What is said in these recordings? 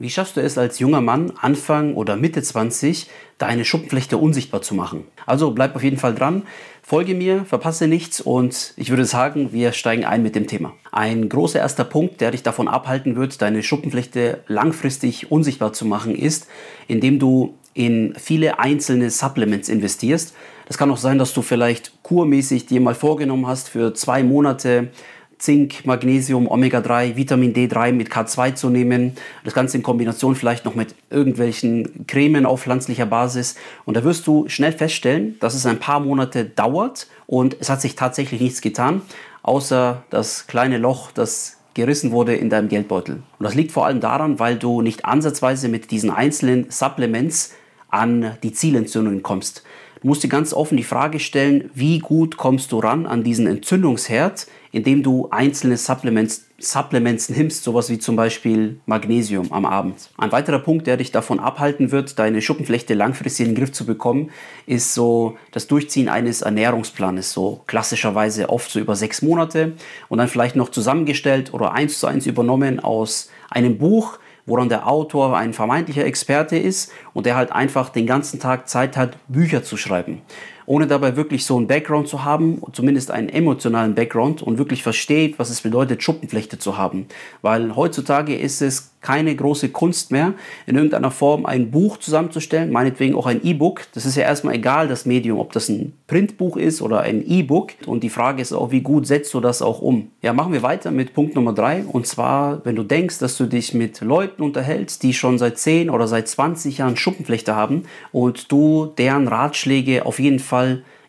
Wie schaffst du es als junger Mann, Anfang oder Mitte 20, deine Schuppenflechte unsichtbar zu machen? Also bleib auf jeden Fall dran, folge mir, verpasse nichts und ich würde sagen, wir steigen ein mit dem Thema. Ein großer erster Punkt, der dich davon abhalten wird, deine Schuppenflechte langfristig unsichtbar zu machen, ist, indem du in viele einzelne Supplements investierst. Das kann auch sein, dass du vielleicht kurmäßig dir mal vorgenommen hast, für zwei Monate Zink, Magnesium, Omega-3, Vitamin D3 mit K2 zu nehmen. Das Ganze in Kombination vielleicht noch mit irgendwelchen Cremen auf pflanzlicher Basis. Und da wirst du schnell feststellen, dass es ein paar Monate dauert und es hat sich tatsächlich nichts getan, außer das kleine Loch, das gerissen wurde in deinem Geldbeutel. Und das liegt vor allem daran, weil du nicht ansatzweise mit diesen einzelnen Supplements an die Zielentzündungen kommst. Du musst dir ganz offen die Frage stellen, wie gut kommst du ran an diesen Entzündungsherd, indem du einzelne Supplements, Supplements nimmst, sowas wie zum Beispiel Magnesium am Abend. Ein weiterer Punkt, der dich davon abhalten wird, deine Schuppenflechte langfristig in den Griff zu bekommen, ist so das Durchziehen eines Ernährungsplanes, so klassischerweise oft so über sechs Monate und dann vielleicht noch zusammengestellt oder eins zu eins übernommen aus einem Buch, woran der Autor ein vermeintlicher Experte ist und der halt einfach den ganzen Tag Zeit hat, Bücher zu schreiben ohne dabei wirklich so einen Background zu haben, zumindest einen emotionalen Background und wirklich versteht, was es bedeutet, Schuppenflechte zu haben. Weil heutzutage ist es keine große Kunst mehr, in irgendeiner Form ein Buch zusammenzustellen, meinetwegen auch ein E-Book. Das ist ja erstmal egal, das Medium, ob das ein Printbuch ist oder ein E-Book. Und die Frage ist auch, wie gut setzt du das auch um? Ja, machen wir weiter mit Punkt Nummer drei. Und zwar, wenn du denkst, dass du dich mit Leuten unterhältst, die schon seit 10 oder seit 20 Jahren Schuppenflechte haben und du deren Ratschläge auf jeden Fall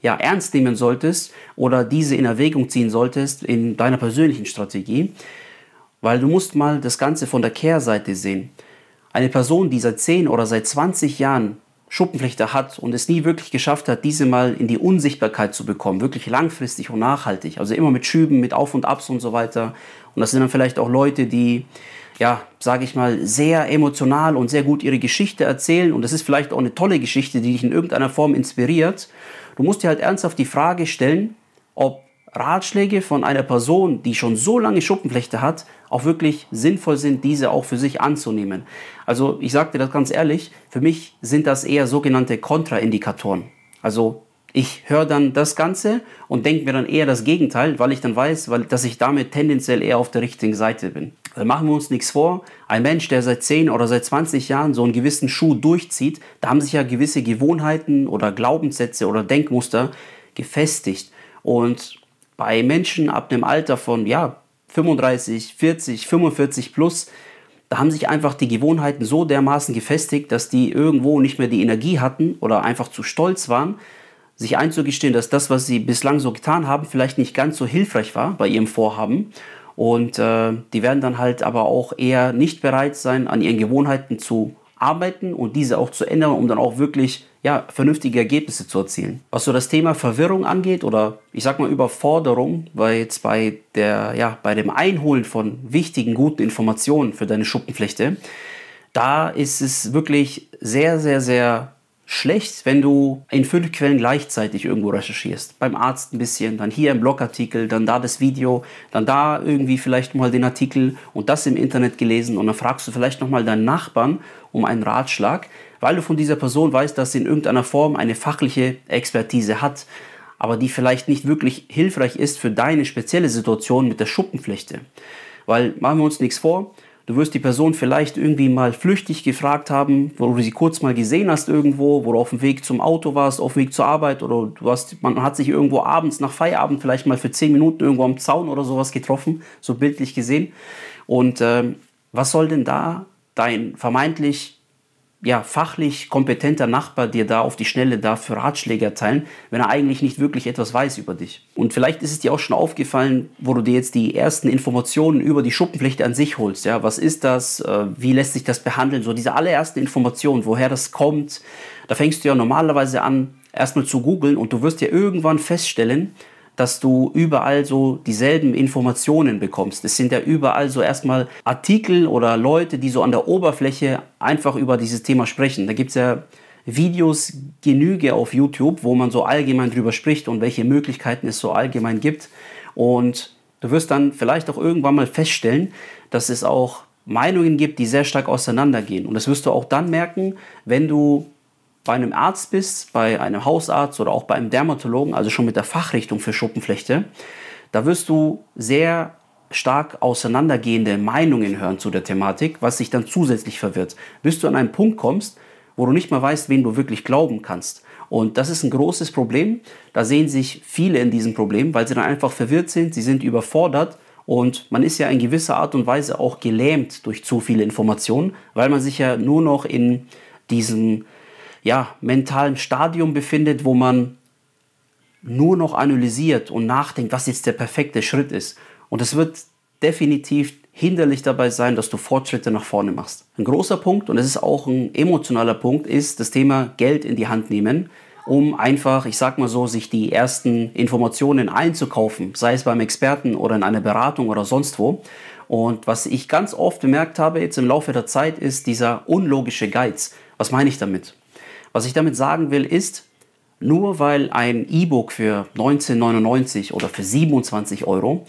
ja, ernst nehmen solltest oder diese in Erwägung ziehen solltest in deiner persönlichen Strategie, weil du musst mal das Ganze von der Kehrseite sehen. Eine Person, die seit 10 oder seit 20 Jahren Schuppenflechte hat und es nie wirklich geschafft hat, diese mal in die Unsichtbarkeit zu bekommen, wirklich langfristig und nachhaltig. Also immer mit Schüben, mit Auf und Abs und so weiter. Und das sind dann vielleicht auch Leute, die, ja, sage ich mal, sehr emotional und sehr gut ihre Geschichte erzählen. Und das ist vielleicht auch eine tolle Geschichte, die dich in irgendeiner Form inspiriert. Du musst dir halt ernsthaft die Frage stellen, ob Ratschläge von einer Person, die schon so lange Schuppenflechte hat, auch wirklich sinnvoll sind, diese auch für sich anzunehmen. Also ich sage dir das ganz ehrlich, für mich sind das eher sogenannte Kontraindikatoren. Also ich höre dann das Ganze und denke mir dann eher das Gegenteil, weil ich dann weiß, weil, dass ich damit tendenziell eher auf der richtigen Seite bin. Weil machen wir uns nichts vor, ein Mensch, der seit 10 oder seit 20 Jahren so einen gewissen Schuh durchzieht, da haben sich ja gewisse Gewohnheiten oder Glaubenssätze oder Denkmuster gefestigt. Und bei Menschen ab dem Alter von ja, 35, 40, 45 plus, da haben sich einfach die Gewohnheiten so dermaßen gefestigt, dass die irgendwo nicht mehr die Energie hatten oder einfach zu stolz waren, sich einzugestehen, dass das, was sie bislang so getan haben, vielleicht nicht ganz so hilfreich war bei ihrem Vorhaben. Und äh, die werden dann halt aber auch eher nicht bereit sein, an ihren Gewohnheiten zu arbeiten und diese auch zu ändern, um dann auch wirklich ja, vernünftige Ergebnisse zu erzielen. Was so das Thema Verwirrung angeht oder ich sag mal Überforderung, weil jetzt bei der, ja, bei dem Einholen von wichtigen, guten Informationen für deine Schuppenflechte, da ist es wirklich sehr, sehr, sehr schlecht, wenn du in fünf Quellen gleichzeitig irgendwo recherchierst. Beim Arzt ein bisschen, dann hier im Blogartikel, dann da das Video, dann da irgendwie vielleicht mal den Artikel und das im Internet gelesen und dann fragst du vielleicht nochmal deinen Nachbarn um einen Ratschlag, weil du von dieser Person weißt, dass sie in irgendeiner Form eine fachliche Expertise hat, aber die vielleicht nicht wirklich hilfreich ist für deine spezielle Situation mit der Schuppenflechte. Weil machen wir uns nichts vor, Du wirst die Person vielleicht irgendwie mal flüchtig gefragt haben, wo du sie kurz mal gesehen hast irgendwo, wo du auf dem Weg zum Auto warst, auf dem Weg zur Arbeit oder du hast, man hat sich irgendwo abends nach Feierabend vielleicht mal für zehn Minuten irgendwo am Zaun oder sowas getroffen, so bildlich gesehen. Und ähm, was soll denn da dein vermeintlich ja, fachlich kompetenter Nachbar dir da auf die Schnelle dafür Ratschläge erteilen, wenn er eigentlich nicht wirklich etwas weiß über dich. Und vielleicht ist es dir auch schon aufgefallen, wo du dir jetzt die ersten Informationen über die Schuppenflechte an sich holst. Ja, was ist das? Äh, wie lässt sich das behandeln? So diese allerersten Informationen, woher das kommt. Da fängst du ja normalerweise an, erstmal zu googeln und du wirst ja irgendwann feststellen, dass du überall so dieselben Informationen bekommst. Es sind ja überall so erstmal Artikel oder Leute, die so an der Oberfläche einfach über dieses Thema sprechen. Da gibt es ja Videos Genüge auf YouTube, wo man so allgemein drüber spricht und welche Möglichkeiten es so allgemein gibt. Und du wirst dann vielleicht auch irgendwann mal feststellen, dass es auch Meinungen gibt, die sehr stark auseinandergehen. Und das wirst du auch dann merken, wenn du bei einem Arzt bist, bei einem Hausarzt oder auch bei einem Dermatologen, also schon mit der Fachrichtung für Schuppenflechte. Da wirst du sehr stark auseinandergehende Meinungen hören zu der Thematik, was sich dann zusätzlich verwirrt. Bis du an einen Punkt kommst, wo du nicht mehr weißt, wen du wirklich glauben kannst. Und das ist ein großes Problem. Da sehen sich viele in diesem Problem, weil sie dann einfach verwirrt sind, sie sind überfordert und man ist ja in gewisser Art und Weise auch gelähmt durch zu viele Informationen, weil man sich ja nur noch in diesem ja, mentalen Stadium befindet, wo man nur noch analysiert und nachdenkt, was jetzt der perfekte Schritt ist. Und es wird definitiv hinderlich dabei sein, dass du Fortschritte nach vorne machst. Ein großer Punkt, und es ist auch ein emotionaler Punkt, ist das Thema Geld in die Hand nehmen um einfach, ich sag mal so, sich die ersten Informationen einzukaufen, sei es beim Experten oder in einer Beratung oder sonst wo. Und was ich ganz oft bemerkt habe jetzt im Laufe der Zeit, ist dieser unlogische Geiz. Was meine ich damit? Was ich damit sagen will, ist, nur weil ein E-Book für 19,99 oder für 27 Euro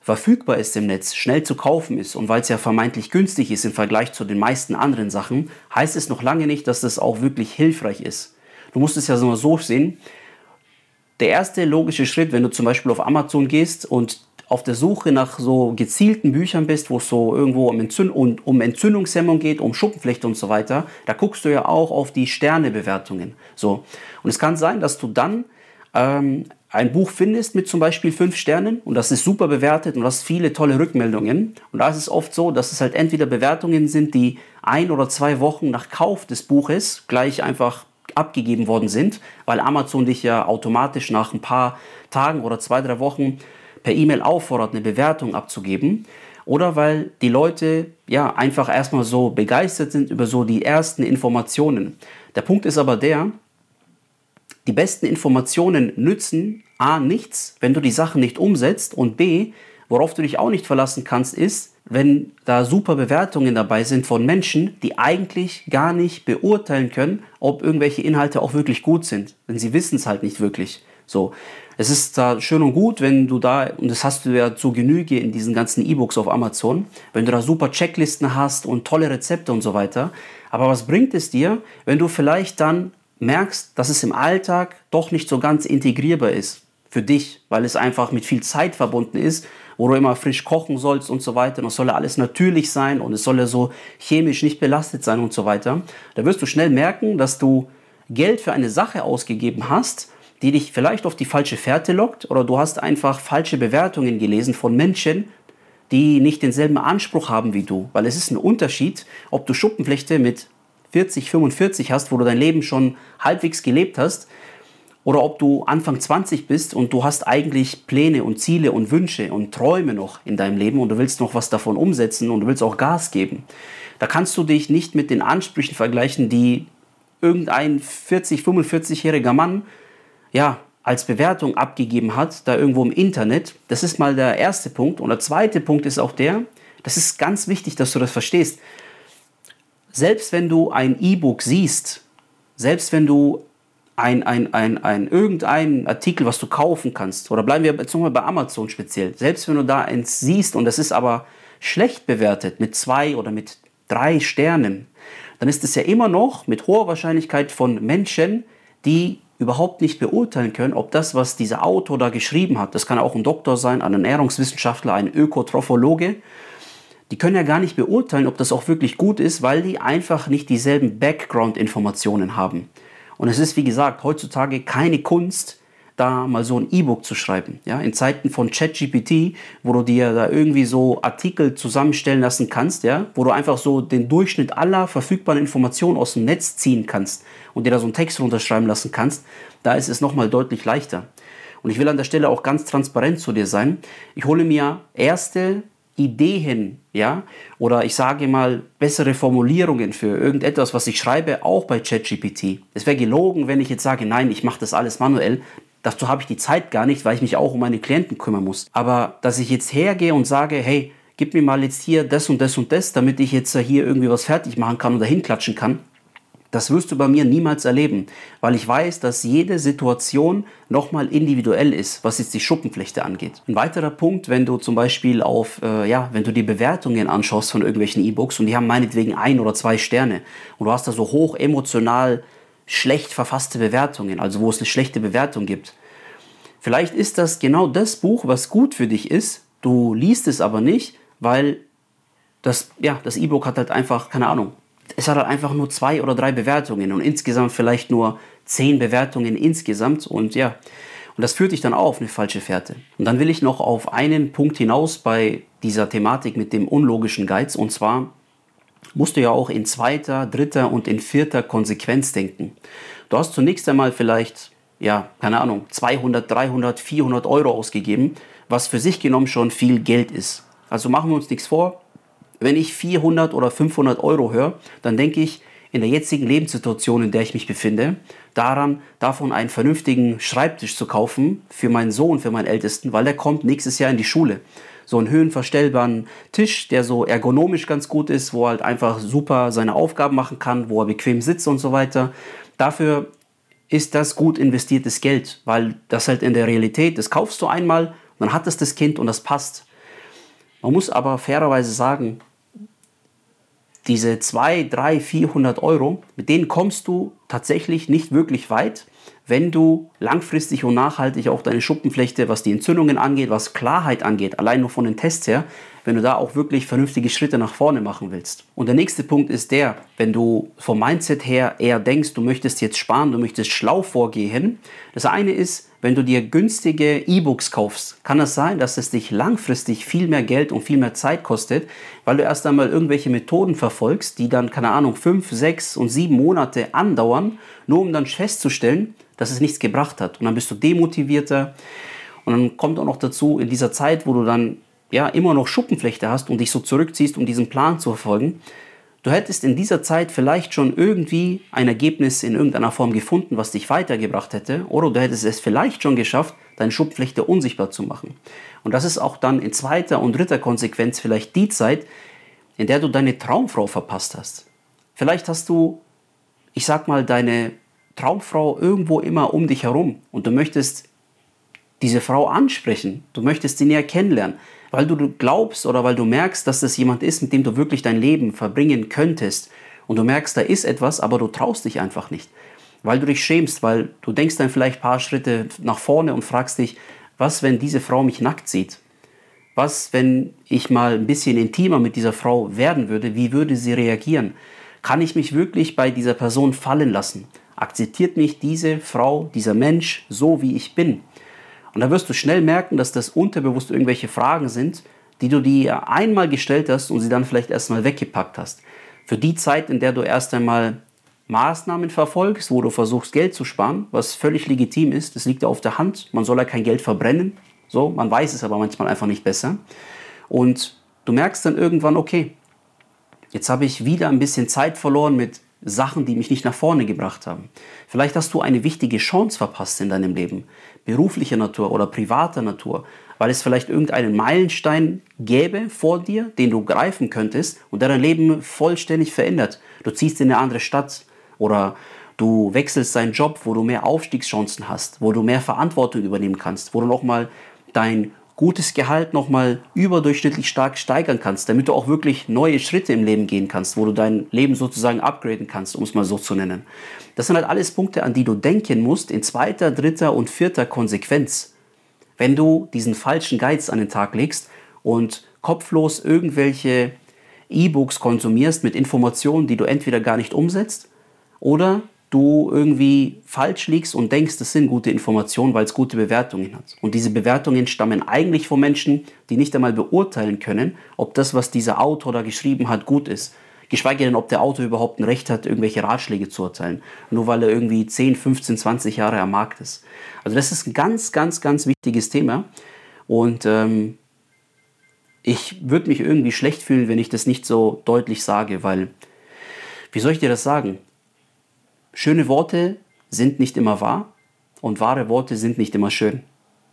verfügbar ist im Netz, schnell zu kaufen ist und weil es ja vermeintlich günstig ist im Vergleich zu den meisten anderen Sachen, heißt es noch lange nicht, dass das auch wirklich hilfreich ist. Du musst es ja so so sehen. Der erste logische Schritt, wenn du zum Beispiel auf Amazon gehst und auf der Suche nach so gezielten Büchern bist, wo es so irgendwo um, Entzünd um, um Entzündungshemmung geht, um Schuppenflechte und so weiter, da guckst du ja auch auf die Sternebewertungen. So. Und es kann sein, dass du dann ähm, ein Buch findest mit zum Beispiel fünf Sternen und das ist super bewertet und du hast viele tolle Rückmeldungen. Und da ist es oft so, dass es halt entweder Bewertungen sind, die ein oder zwei Wochen nach Kauf des Buches gleich einfach abgegeben worden sind, weil Amazon dich ja automatisch nach ein paar Tagen oder zwei, drei Wochen per E-Mail auffordert, eine Bewertung abzugeben. Oder weil die Leute ja einfach erstmal so begeistert sind über so die ersten Informationen. Der Punkt ist aber der, die besten Informationen nützen A nichts, wenn du die Sachen nicht umsetzt und B, worauf du dich auch nicht verlassen kannst, ist, wenn da super Bewertungen dabei sind von Menschen, die eigentlich gar nicht beurteilen können, ob irgendwelche Inhalte auch wirklich gut sind. Denn sie wissen es halt nicht wirklich. So. Es ist da schön und gut, wenn du da, und das hast du ja zu Genüge in diesen ganzen E-Books auf Amazon, wenn du da super Checklisten hast und tolle Rezepte und so weiter. Aber was bringt es dir, wenn du vielleicht dann merkst, dass es im Alltag doch nicht so ganz integrierbar ist für dich, weil es einfach mit viel Zeit verbunden ist wo du immer frisch kochen sollst und so weiter. Und es soll alles natürlich sein und es soll so chemisch nicht belastet sein und so weiter. Da wirst du schnell merken, dass du Geld für eine Sache ausgegeben hast, die dich vielleicht auf die falsche Fährte lockt oder du hast einfach falsche Bewertungen gelesen von Menschen, die nicht denselben Anspruch haben wie du. Weil es ist ein Unterschied, ob du Schuppenflechte mit 40, 45 hast, wo du dein Leben schon halbwegs gelebt hast, oder ob du Anfang 20 bist und du hast eigentlich Pläne und Ziele und Wünsche und Träume noch in deinem Leben und du willst noch was davon umsetzen und du willst auch Gas geben. Da kannst du dich nicht mit den Ansprüchen vergleichen, die irgendein 40, 45-jähriger Mann ja, als Bewertung abgegeben hat, da irgendwo im Internet. Das ist mal der erste Punkt. Und der zweite Punkt ist auch der, das ist ganz wichtig, dass du das verstehst. Selbst wenn du ein E-Book siehst, selbst wenn du ein, ein, ein, ein, irgendein Artikel, was du kaufen kannst, oder bleiben wir jetzt nochmal bei Amazon speziell, selbst wenn du da eins siehst und das ist aber schlecht bewertet mit zwei oder mit drei Sternen, dann ist es ja immer noch mit hoher Wahrscheinlichkeit von Menschen, die überhaupt nicht beurteilen können, ob das, was dieser Autor da geschrieben hat, das kann auch ein Doktor sein, ein Ernährungswissenschaftler, ein Ökotrophologe, die können ja gar nicht beurteilen, ob das auch wirklich gut ist, weil die einfach nicht dieselben Background-Informationen haben. Und es ist, wie gesagt, heutzutage keine Kunst, da mal so ein E-Book zu schreiben. Ja, in Zeiten von ChatGPT, wo du dir da irgendwie so Artikel zusammenstellen lassen kannst, ja, wo du einfach so den Durchschnitt aller verfügbaren Informationen aus dem Netz ziehen kannst und dir da so einen Text runterschreiben lassen kannst, da ist es nochmal deutlich leichter. Und ich will an der Stelle auch ganz transparent zu dir sein. Ich hole mir erste Ideen, ja, oder ich sage mal bessere Formulierungen für irgendetwas, was ich schreibe, auch bei ChatGPT. Es wäre gelogen, wenn ich jetzt sage, nein, ich mache das alles manuell. Dazu habe ich die Zeit gar nicht, weil ich mich auch um meine Klienten kümmern muss. Aber dass ich jetzt hergehe und sage, hey, gib mir mal jetzt hier das und das und das, damit ich jetzt hier irgendwie was fertig machen kann oder hinklatschen kann, Das wirst du bei mir niemals erleben, weil ich weiß, dass jede Situation nochmal individuell ist, was jetzt die Schuppenflechte angeht. Ein weiterer Punkt, wenn du zum Beispiel auf, äh, ja, wenn du die Bewertungen anschaust von irgendwelchen E-Books und die haben meinetwegen ein oder zwei Sterne und du hast da so hoch emotional schlecht verfasste Bewertungen, also wo es eine schlechte Bewertung gibt. Vielleicht ist das genau das Buch, was gut für dich ist, du liest es aber nicht, weil das, ja, das E-Book hat halt einfach, keine Ahnung, es hat halt einfach nur zwei oder drei Bewertungen und insgesamt vielleicht nur zehn Bewertungen insgesamt und ja, und das führt dich dann auch auf eine falsche Fährte. Und dann will ich noch auf einen Punkt hinaus bei dieser Thematik mit dem unlogischen Geiz und zwar musst du ja auch in zweiter, dritter und in vierter Konsequenz denken. Du hast zunächst einmal vielleicht, ja, keine Ahnung, 200, 300, 400 Euro ausgegeben, was für sich genommen schon viel Geld ist. Also machen wir uns nichts vor, wenn ich 400 oder 500 Euro höre, dann denke ich in der jetzigen Lebenssituation, in der ich mich befinde, daran, davon einen vernünftigen Schreibtisch zu kaufen für meinen Sohn, für meinen Ältesten, weil der kommt nächstes Jahr in die Schule. So einen höhenverstellbaren Tisch, der so ergonomisch ganz gut ist, wo er halt einfach super seine Aufgaben machen kann, wo er bequem sitzt und so weiter. Dafür ist das gut investiertes Geld, weil das halt in der Realität, das kaufst du einmal, dann hat es das Kind und das passt. Man muss aber fairerweise sagen, diese 2, 3, 400 Euro, mit denen kommst du tatsächlich nicht wirklich weit, wenn du langfristig und nachhaltig auch deine Schuppenflechte, was die Entzündungen angeht, was Klarheit angeht, allein nur von den Tests her, wenn du da auch wirklich vernünftige Schritte nach vorne machen willst. Und der nächste Punkt ist der, wenn du vom Mindset her eher denkst, du möchtest jetzt sparen, du möchtest schlau vorgehen. Das eine ist, wenn du dir günstige E-Books kaufst, kann es sein, dass es dich langfristig viel mehr Geld und viel mehr Zeit kostet, weil du erst einmal irgendwelche Methoden verfolgst, die dann, keine Ahnung, fünf, sechs und sieben Monate andauern, nur um dann festzustellen, dass es nichts gebracht hat. Und dann bist du demotivierter. Und dann kommt auch noch dazu, in dieser Zeit, wo du dann ja immer noch Schuppenflechte hast und dich so zurückziehst, um diesen Plan zu verfolgen, Du hättest in dieser Zeit vielleicht schon irgendwie ein Ergebnis in irgendeiner Form gefunden, was dich weitergebracht hätte, oder du hättest es vielleicht schon geschafft, deine Schubflechte unsichtbar zu machen. Und das ist auch dann in zweiter und dritter Konsequenz vielleicht die Zeit, in der du deine Traumfrau verpasst hast. Vielleicht hast du, ich sag mal, deine Traumfrau irgendwo immer um dich herum und du möchtest diese Frau ansprechen, du möchtest sie näher kennenlernen weil du glaubst oder weil du merkst, dass das jemand ist, mit dem du wirklich dein Leben verbringen könntest. Und du merkst, da ist etwas, aber du traust dich einfach nicht. Weil du dich schämst, weil du denkst dann vielleicht ein paar Schritte nach vorne und fragst dich, was, wenn diese Frau mich nackt sieht? Was, wenn ich mal ein bisschen intimer mit dieser Frau werden würde? Wie würde sie reagieren? Kann ich mich wirklich bei dieser Person fallen lassen? Akzeptiert mich diese Frau, dieser Mensch so, wie ich bin? Und da wirst du schnell merken, dass das unterbewusst irgendwelche Fragen sind, die du dir einmal gestellt hast und sie dann vielleicht erstmal weggepackt hast. Für die Zeit, in der du erst einmal Maßnahmen verfolgst, wo du versuchst, Geld zu sparen, was völlig legitim ist, das liegt ja auf der Hand. Man soll ja kein Geld verbrennen. So, man weiß es aber manchmal einfach nicht besser. Und du merkst dann irgendwann, okay, jetzt habe ich wieder ein bisschen Zeit verloren mit Sachen, die mich nicht nach vorne gebracht haben. Vielleicht hast du eine wichtige Chance verpasst in deinem Leben, beruflicher Natur oder privater Natur, weil es vielleicht irgendeinen Meilenstein gäbe vor dir, den du greifen könntest und der dein Leben vollständig verändert. Du ziehst in eine andere Stadt oder du wechselst deinen Job, wo du mehr Aufstiegschancen hast, wo du mehr Verantwortung übernehmen kannst, wo du nochmal dein gutes Gehalt nochmal überdurchschnittlich stark steigern kannst, damit du auch wirklich neue Schritte im Leben gehen kannst, wo du dein Leben sozusagen upgraden kannst, um es mal so zu nennen. Das sind halt alles Punkte, an die du denken musst in zweiter, dritter und vierter Konsequenz. Wenn du diesen falschen Geiz an den Tag legst und kopflos irgendwelche E-Books konsumierst mit Informationen, die du entweder gar nicht umsetzt oder du irgendwie falsch liegst und denkst, das sind gute Informationen, weil es gute Bewertungen hat. Und diese Bewertungen stammen eigentlich von Menschen, die nicht einmal beurteilen können, ob das, was dieser Autor da geschrieben hat, gut ist. Geschweige denn, ob der Autor überhaupt ein Recht hat, irgendwelche Ratschläge zu erteilen. Nur weil er irgendwie 10, 15, 20 Jahre am Markt ist. Also das ist ein ganz, ganz, ganz wichtiges Thema. Und ähm, ich würde mich irgendwie schlecht fühlen, wenn ich das nicht so deutlich sage, weil, wie soll ich dir das sagen? Schöne Worte sind nicht immer wahr und wahre Worte sind nicht immer schön.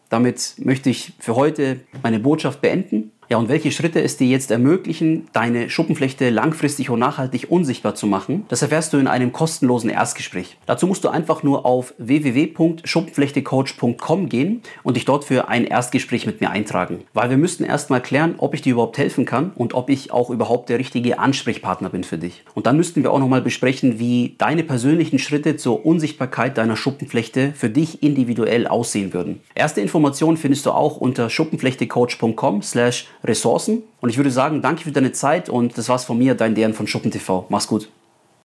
Damit möchte ich für heute meine Botschaft beenden. Ja, und welche Schritte es dir jetzt ermöglichen, deine Schuppenflechte langfristig und nachhaltig unsichtbar zu machen, das erfährst du in einem kostenlosen Erstgespräch. Dazu musst du einfach nur auf www.schuppenflechtecoach.com gehen und dich dort für ein Erstgespräch mit mir eintragen. Weil wir müssten erstmal klären, ob ich dir überhaupt helfen kann und ob ich auch überhaupt der richtige Ansprechpartner bin für dich. Und dann müssten wir auch nochmal besprechen, wie deine persönlichen Schritte zur Unsichtbarkeit deiner Schuppenflechte für dich individuell aussehen würden. Erste Informationen findest du auch unter schuppenflechtecoach.com slash Ressourcen. Und ich würde sagen, danke für deine Zeit und das war's von mir, dein Dern von SchuppenTV. Mach's gut.